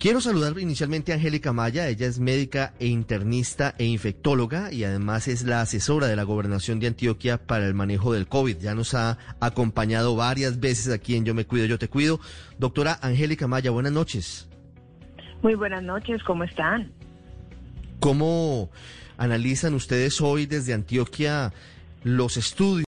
Quiero saludar inicialmente a Angélica Maya. Ella es médica e internista e infectóloga y además es la asesora de la gobernación de Antioquia para el manejo del COVID. Ya nos ha acompañado varias veces aquí en Yo Me Cuido, Yo Te Cuido. Doctora Angélica Maya, buenas noches. Muy buenas noches, ¿cómo están? ¿Cómo analizan ustedes hoy desde Antioquia los estudios?